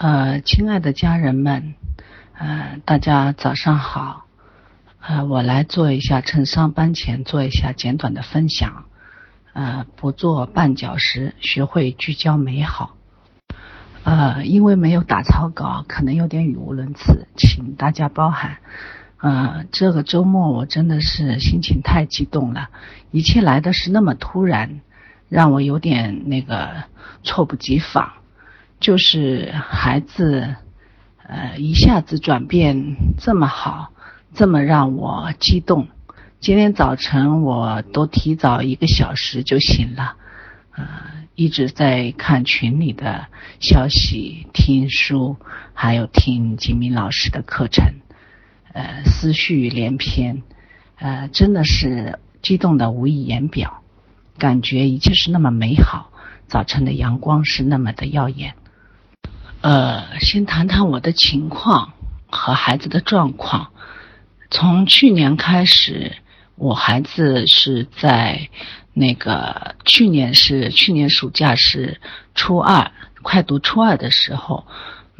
呃，亲爱的家人们，呃，大家早上好。呃，我来做一下，趁上班前做一下简短的分享。呃，不做绊脚石，学会聚焦美好。呃，因为没有打草稿，可能有点语无伦次，请大家包涵。呃，这个周末我真的是心情太激动了，一切来的是那么突然，让我有点那个措不及防。就是孩子，呃，一下子转变这么好，这么让我激动。今天早晨我都提早一个小时就醒了，呃，一直在看群里的消息、听书，还有听金明老师的课程，呃，思绪连篇，呃，真的是激动的无以言表，感觉一切是那么美好，早晨的阳光是那么的耀眼。呃，先谈谈我的情况和孩子的状况。从去年开始，我孩子是在那个去年是去年暑假是初二，快读初二的时候。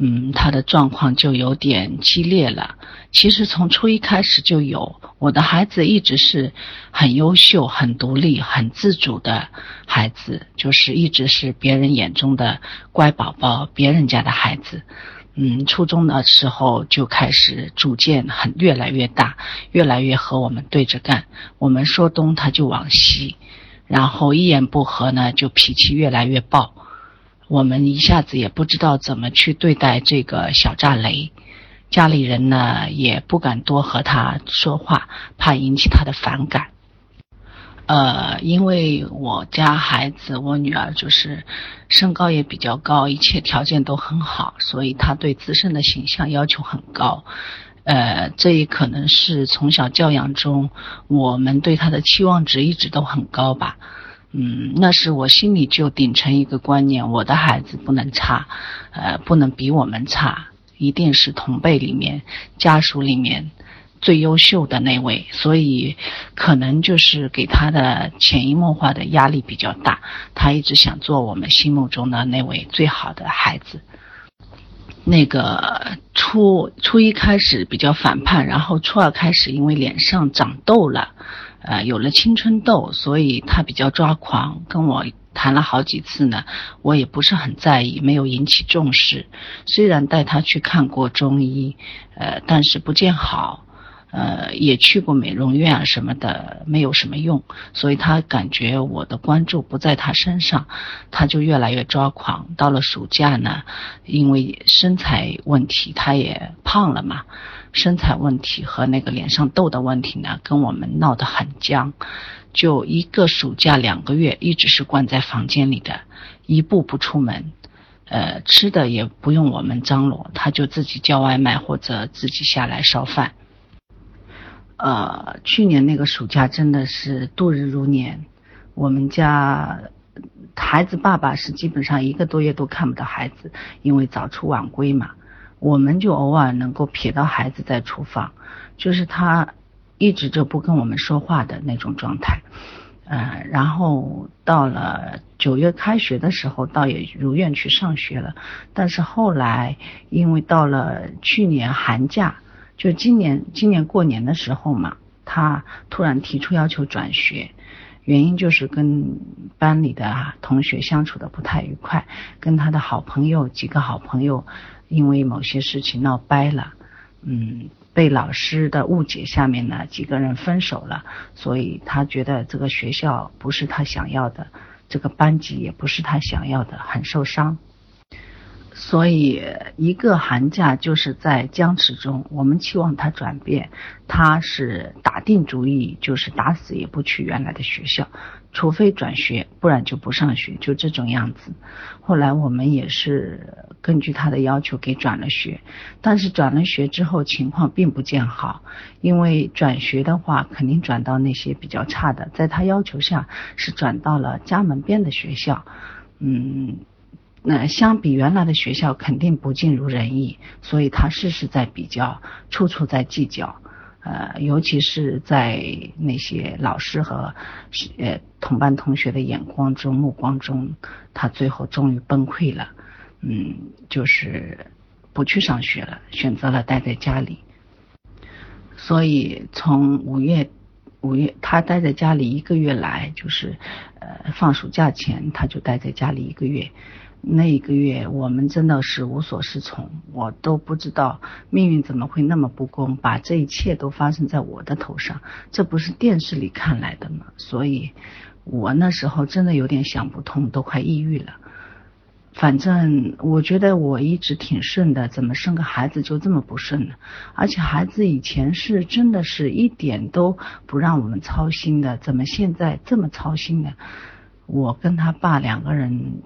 嗯，他的状况就有点激烈了。其实从初一开始就有，我的孩子一直是很优秀、很独立、很自主的孩子，就是一直是别人眼中的乖宝宝，别人家的孩子。嗯，初中的时候就开始逐渐很越来越大，越来越和我们对着干。我们说东他就往西，然后一言不合呢就脾气越来越暴。我们一下子也不知道怎么去对待这个小炸雷，家里人呢也不敢多和他说话，怕引起他的反感。呃，因为我家孩子，我女儿就是身高也比较高，一切条件都很好，所以她对自身的形象要求很高。呃，这也可能是从小教养中，我们对她的期望值一直都很高吧。嗯，那是我心里就顶成一个观念，我的孩子不能差，呃，不能比我们差，一定是同辈里面、家属里面最优秀的那位，所以可能就是给他的潜移默化的压力比较大，他一直想做我们心目中的那位最好的孩子。那个初初一开始比较反叛，然后初二开始因为脸上长痘了。呃，有了青春痘，所以他比较抓狂，跟我谈了好几次呢。我也不是很在意，没有引起重视。虽然带他去看过中医，呃，但是不见好，呃，也去过美容院啊什么的，没有什么用。所以他感觉我的关注不在他身上，他就越来越抓狂。到了暑假呢，因为身材问题，他也胖了嘛。身材问题和那个脸上痘的问题呢，跟我们闹得很僵，就一个暑假两个月，一直是关在房间里的，一步不出门，呃，吃的也不用我们张罗，他就自己叫外卖或者自己下来烧饭。呃，去年那个暑假真的是度日如年，我们家孩子爸爸是基本上一个多月都看不到孩子，因为早出晚归嘛。我们就偶尔能够瞥到孩子在厨房，就是他一直就不跟我们说话的那种状态，呃，然后到了九月开学的时候，倒也如愿去上学了。但是后来因为到了去年寒假，就今年今年过年的时候嘛，他突然提出要求转学，原因就是跟班里的同学相处的不太愉快，跟他的好朋友几个好朋友。因为某些事情闹掰了，嗯，被老师的误解下面呢，几个人分手了，所以他觉得这个学校不是他想要的，这个班级也不是他想要的，很受伤。所以一个寒假就是在僵持中，我们期望他转变，他是打定主意，就是打死也不去原来的学校，除非转学，不然就不上学，就这种样子。后来我们也是根据他的要求给转了学，但是转了学之后情况并不见好，因为转学的话肯定转到那些比较差的，在他要求下是转到了家门边的学校，嗯。那相比原来的学校，肯定不尽如人意，所以他事事在比较，处处在计较，呃，尤其是在那些老师和呃同班同学的眼光中、目光中，他最后终于崩溃了。嗯，就是不去上学了，选择了待在家里。所以从五月五月他待在家里一个月来，就是呃放暑假前他就待在家里一个月。那一个月我们真的是无所适从，我都不知道命运怎么会那么不公，把这一切都发生在我的头上，这不是电视里看来的吗？所以，我那时候真的有点想不通，都快抑郁了。反正我觉得我一直挺顺的，怎么生个孩子就这么不顺呢？而且孩子以前是真的是一点都不让我们操心的，怎么现在这么操心呢？我跟他爸两个人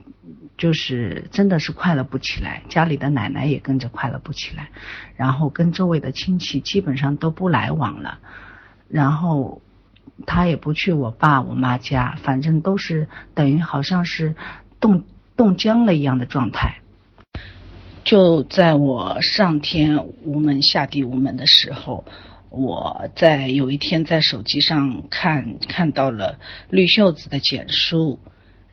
就是真的是快乐不起来，家里的奶奶也跟着快乐不起来，然后跟周围的亲戚基本上都不来往了，然后他也不去我爸我妈家，反正都是等于好像是冻。冻僵了一样的状态，就在我上天无门下地无门的时候，我在有一天在手机上看看到了绿袖子的简书，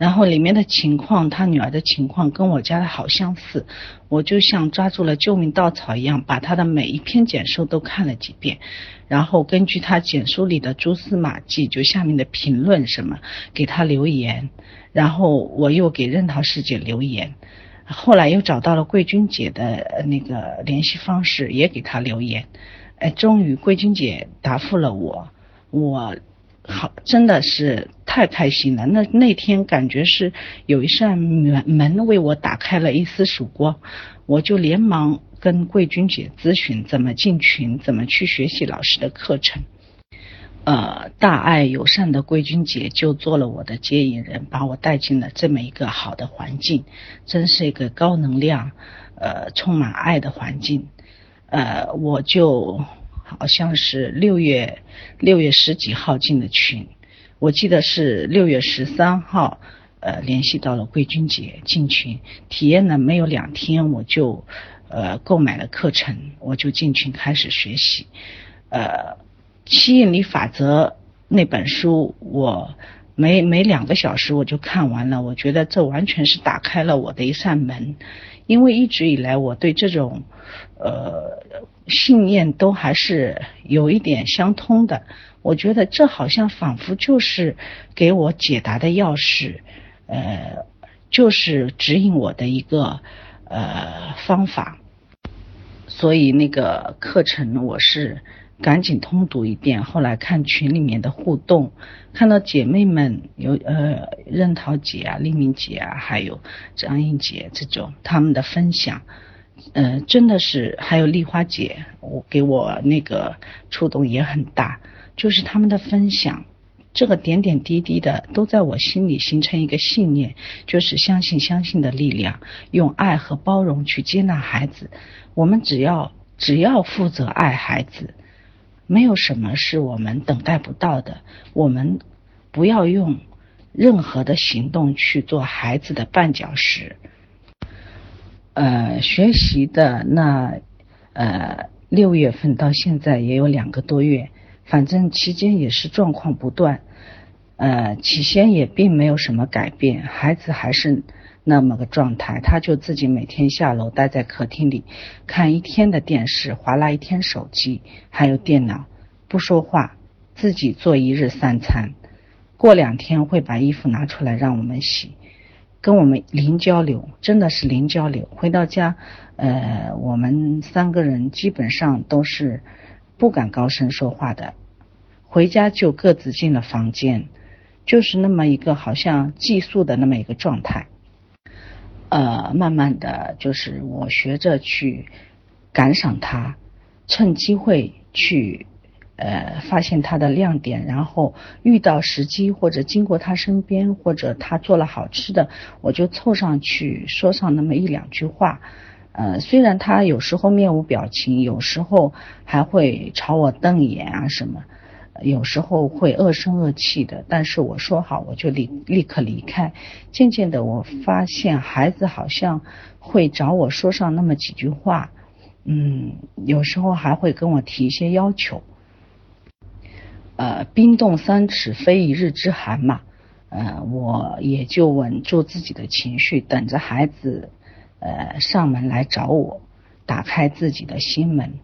然后里面的情况，他女儿的情况跟我家的好相似，我就像抓住了救命稻草一样，把他的每一篇简书都看了几遍，然后根据他简书里的蛛丝马迹，就下面的评论什么，给他留言。然后我又给任桃师姐留言，后来又找到了桂君姐的那个联系方式，也给她留言。哎，终于桂君姐答复了我，我好真的是太开心了。那那天感觉是有一扇门门为我打开了一丝曙光，我就连忙跟桂君姐咨询怎么进群，怎么去学习老师的课程。呃，大爱友善的桂君姐就做了我的接引人，把我带进了这么一个好的环境，真是一个高能量、呃，充满爱的环境。呃，我就好像是六月六月十几号进的群，我记得是六月十三号，呃，联系到了桂君姐进群，体验了没有两天，我就呃购买了课程，我就进群开始学习，呃。吸引力法则那本书，我没没两个小时我就看完了。我觉得这完全是打开了我的一扇门，因为一直以来我对这种呃信念都还是有一点相通的。我觉得这好像仿佛就是给我解答的钥匙，呃，就是指引我的一个呃方法。所以那个课程我是。赶紧通读一遍，后来看群里面的互动，看到姐妹们有呃任桃姐啊、丽明姐啊，还有张英姐这种他们的分享，呃，真的是还有丽花姐，我给我那个触动也很大，就是他们的分享，这个点点滴滴的都在我心里形成一个信念，就是相信相信的力量，用爱和包容去接纳孩子，我们只要只要负责爱孩子。没有什么是我们等待不到的。我们不要用任何的行动去做孩子的绊脚石。呃，学习的那呃六月份到现在也有两个多月，反正期间也是状况不断。呃，起先也并没有什么改变，孩子还是。那么个状态，他就自己每天下楼待在客厅里，看一天的电视，划拉一天手机，还有电脑，不说话，自己做一日三餐。过两天会把衣服拿出来让我们洗，跟我们零交流，真的是零交流。回到家，呃，我们三个人基本上都是不敢高声说话的，回家就各自进了房间，就是那么一个好像寄宿的那么一个状态。呃，慢慢的就是我学着去感赏他，趁机会去呃发现他的亮点，然后遇到时机或者经过他身边或者他做了好吃的，我就凑上去说上那么一两句话。呃，虽然他有时候面无表情，有时候还会朝我瞪眼啊什么。有时候会恶声恶气的，但是我说好，我就立立刻离开。渐渐的，我发现孩子好像会找我说上那么几句话，嗯，有时候还会跟我提一些要求。呃，冰冻三尺非一日之寒嘛，呃，我也就稳住自己的情绪，等着孩子呃上门来找我，打开自己的心门，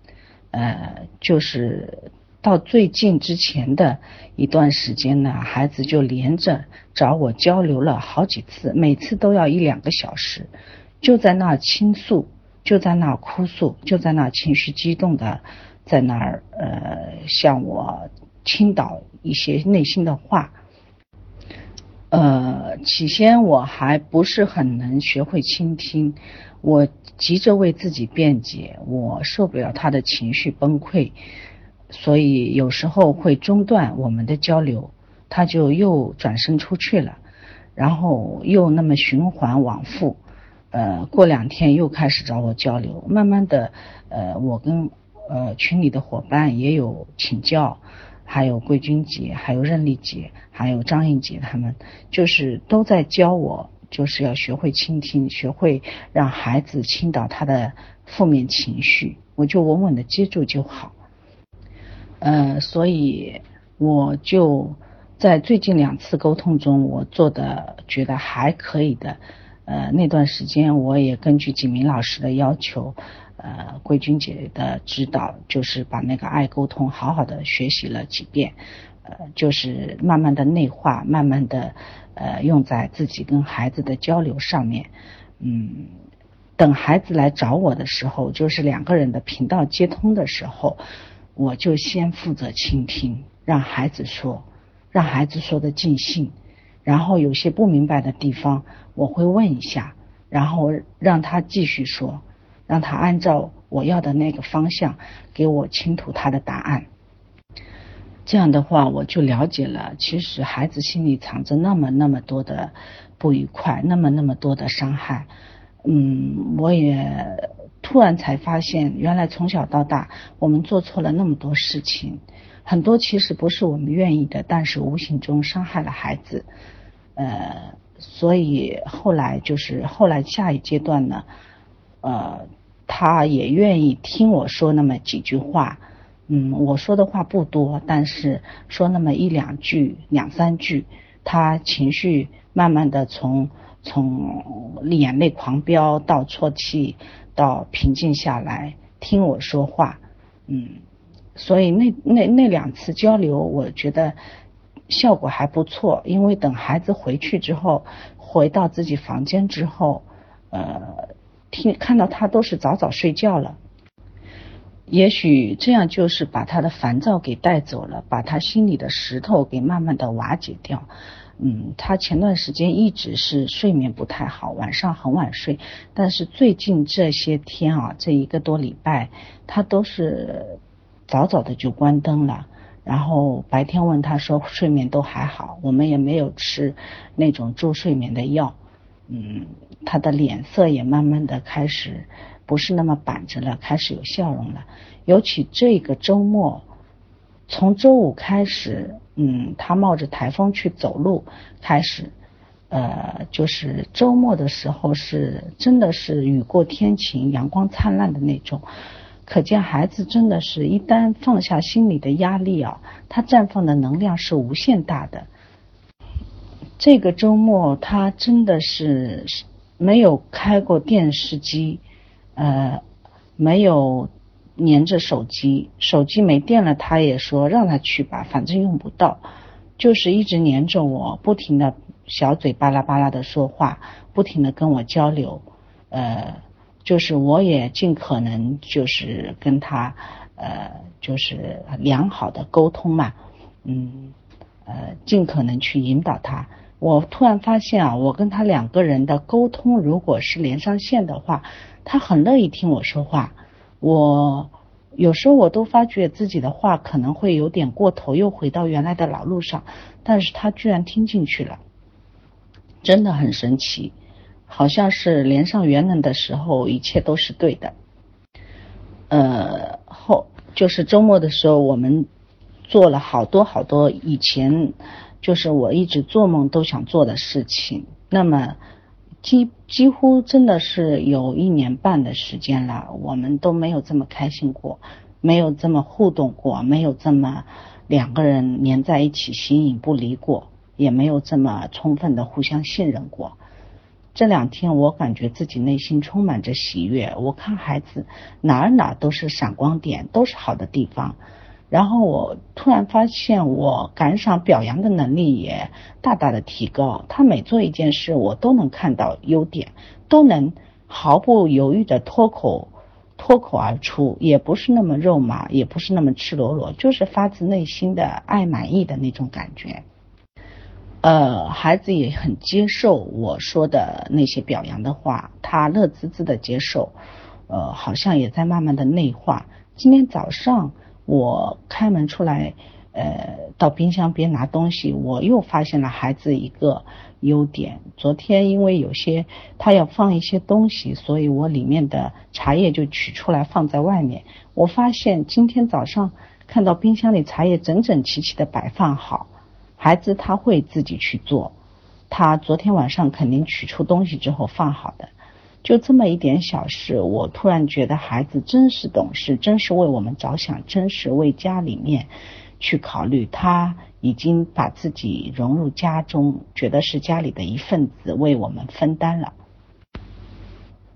呃，就是到最近之前的一段时间呢，孩子就连着找我交流了好几次，每次都要一两个小时，就在那倾诉，就在那哭诉，就在那情绪激动的在那儿呃向我倾倒一些内心的话。呃，起先我还不是很能学会倾听，我急着为自己辩解，我受不了他的情绪崩溃，所以有时候会中断我们的交流，他就又转身出去了，然后又那么循环往复，呃，过两天又开始找我交流，慢慢的，呃，我跟呃群里的伙伴也有请教。还有桂君姐，还有任丽姐，还有张颖姐，他们就是都在教我，就是要学会倾听，学会让孩子倾倒他的负面情绪，我就稳稳的接住就好。呃，所以我就在最近两次沟通中，我做的觉得还可以的。呃，那段时间我也根据景明老师的要求。呃，桂君姐的指导就是把那个爱沟通好好的学习了几遍，呃，就是慢慢的内化，慢慢的呃用在自己跟孩子的交流上面。嗯，等孩子来找我的时候，就是两个人的频道接通的时候，我就先负责倾听，让孩子说，让孩子说的尽兴，然后有些不明白的地方我会问一下，然后让他继续说。让他按照我要的那个方向给我倾吐他的答案，这样的话我就了解了，其实孩子心里藏着那么那么多的不愉快，那么那么多的伤害。嗯，我也突然才发现，原来从小到大我们做错了那么多事情，很多其实不是我们愿意的，但是无形中伤害了孩子。呃，所以后来就是后来下一阶段呢，呃。他也愿意听我说那么几句话，嗯，我说的话不多，但是说那么一两句、两三句，他情绪慢慢的从从眼泪狂飙到啜泣到平静下来，听我说话，嗯，所以那那那两次交流，我觉得效果还不错，因为等孩子回去之后，回到自己房间之后，呃。听看到他都是早早睡觉了，也许这样就是把他的烦躁给带走了，把他心里的石头给慢慢的瓦解掉。嗯，他前段时间一直是睡眠不太好，晚上很晚睡，但是最近这些天啊，这一个多礼拜，他都是早早的就关灯了。然后白天问他说睡眠都还好，我们也没有吃那种助睡眠的药。嗯，他的脸色也慢慢的开始不是那么板着了，开始有笑容了。尤其这个周末，从周五开始，嗯，他冒着台风去走路，开始，呃，就是周末的时候是真的是雨过天晴，阳光灿烂的那种。可见孩子真的是一旦放下心里的压力啊，他绽放的能量是无限大的。这个周末他真的是没有开过电视机，呃，没有粘着手机，手机没电了，他也说让他去吧，反正用不到，就是一直粘着我，不停的小嘴巴拉巴拉的说话，不停的跟我交流，呃，就是我也尽可能就是跟他呃，就是良好的沟通嘛，嗯，呃，尽可能去引导他。我突然发现啊，我跟他两个人的沟通，如果是连上线的话，他很乐意听我说话。我有时候我都发觉自己的话可能会有点过头，又回到原来的老路上，但是他居然听进去了，真的很神奇，好像是连上元能的时候，一切都是对的。呃，后就是周末的时候，我们做了好多好多以前。就是我一直做梦都想做的事情。那么，几几乎真的是有一年半的时间了，我们都没有这么开心过，没有这么互动过，没有这么两个人黏在一起形影不离过，也没有这么充分的互相信任过。这两天我感觉自己内心充满着喜悦。我看孩子哪儿哪儿都是闪光点，都是好的地方。然后我突然发现，我感赏表扬的能力也大大的提高。他每做一件事，我都能看到优点，都能毫不犹豫的脱口脱口而出，也不是那么肉麻，也不是那么赤裸裸，就是发自内心的爱满意的那种感觉。呃，孩子也很接受我说的那些表扬的话，他乐滋滋的接受，呃，好像也在慢慢的内化。今天早上我开门出来，呃，到冰箱边拿东西，我又发现了孩子一个优点。昨天因为有些他要放一些东西，所以我里面的茶叶就取出来放在外面。我发现今天早上看到冰箱里茶叶整整齐齐的摆放好。孩子他会自己去做，他昨天晚上肯定取出东西之后放好的，就这么一点小事，我突然觉得孩子真是懂事，真是为我们着想，真是为家里面去考虑。他已经把自己融入家中，觉得是家里的一份子，为我们分担了。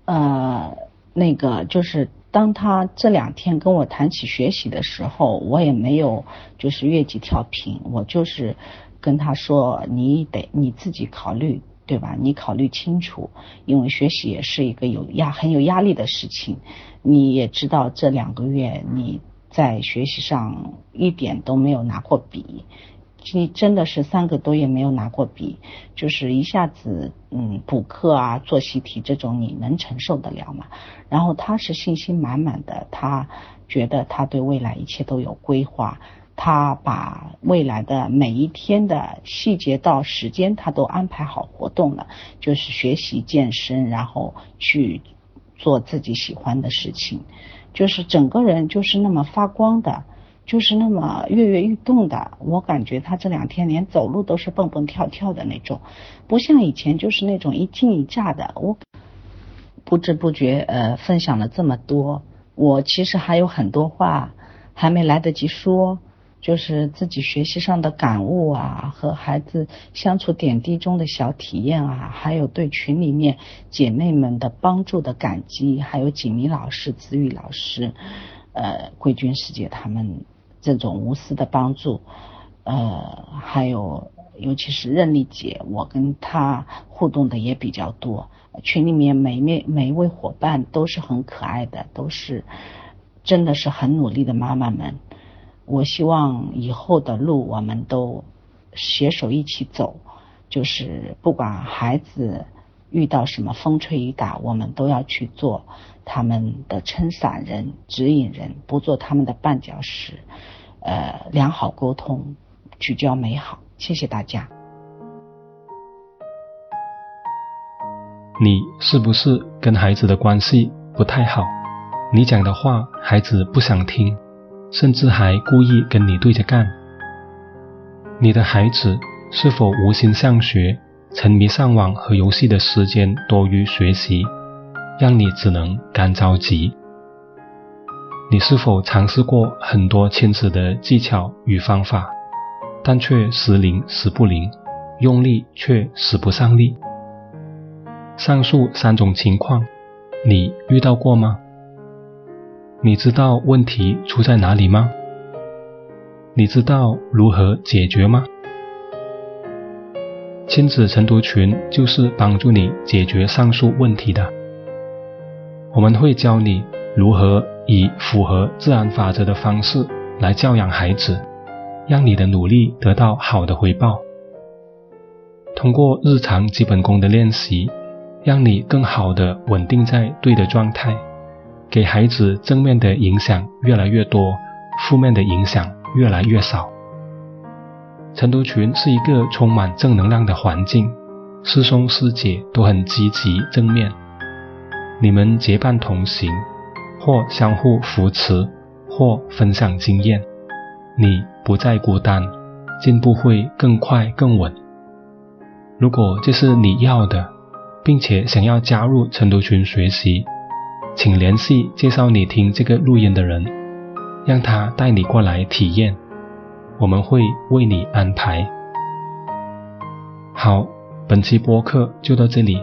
呃，那个就是。当他这两天跟我谈起学习的时候，我也没有就是越级跳频，我就是跟他说，你得你自己考虑，对吧？你考虑清楚，因为学习也是一个有压很有压力的事情。你也知道这两个月你在学习上一点都没有拿过笔。你真的是三个多月没有拿过笔，就是一下子嗯补课啊做习题这种你能承受得了吗？然后他是信心满满的，他觉得他对未来一切都有规划，他把未来的每一天的细节到时间他都安排好活动了，就是学习健身，然后去做自己喜欢的事情，就是整个人就是那么发光的。就是那么跃跃欲动的，我感觉他这两天连走路都是蹦蹦跳跳的那种，不像以前就是那种一惊一乍的。我不知不觉呃分享了这么多，我其实还有很多话还没来得及说，就是自己学习上的感悟啊，和孩子相处点滴中的小体验啊，还有对群里面姐妹们的帮助的感激，还有锦明老师、子宇老师、呃桂娟师姐他们。这种无私的帮助，呃，还有尤其是任丽姐，我跟她互动的也比较多。群里面每面每一位伙伴都是很可爱的，都是真的是很努力的妈妈们。我希望以后的路我们都携手一起走，就是不管孩子遇到什么风吹雨打，我们都要去做他们的撑伞人、指引人，不做他们的绊脚石。呃，良好沟通，聚焦美好。谢谢大家。你是不是跟孩子的关系不太好？你讲的话孩子不想听，甚至还故意跟你对着干。你的孩子是否无心上学，沉迷上网和游戏的时间多于学习，让你只能干着急？你是否尝试过很多亲子的技巧与方法，但却时灵时不灵，用力却使不上力？上述三种情况，你遇到过吗？你知道问题出在哪里吗？你知道如何解决吗？亲子晨读群就是帮助你解决上述问题的。我们会教你如何。以符合自然法则的方式来教养孩子，让你的努力得到好的回报。通过日常基本功的练习，让你更好的稳定在对的状态，给孩子正面的影响越来越多，负面的影响越来越少。晨读群是一个充满正能量的环境，师兄师姐都很积极正面，你们结伴同行。或相互扶持，或分享经验，你不再孤单，进步会更快更稳。如果这是你要的，并且想要加入晨读群学习，请联系介绍你听这个录音的人，让他带你过来体验，我们会为你安排。好，本期播客就到这里，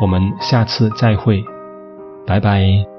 我们下次再会，拜拜。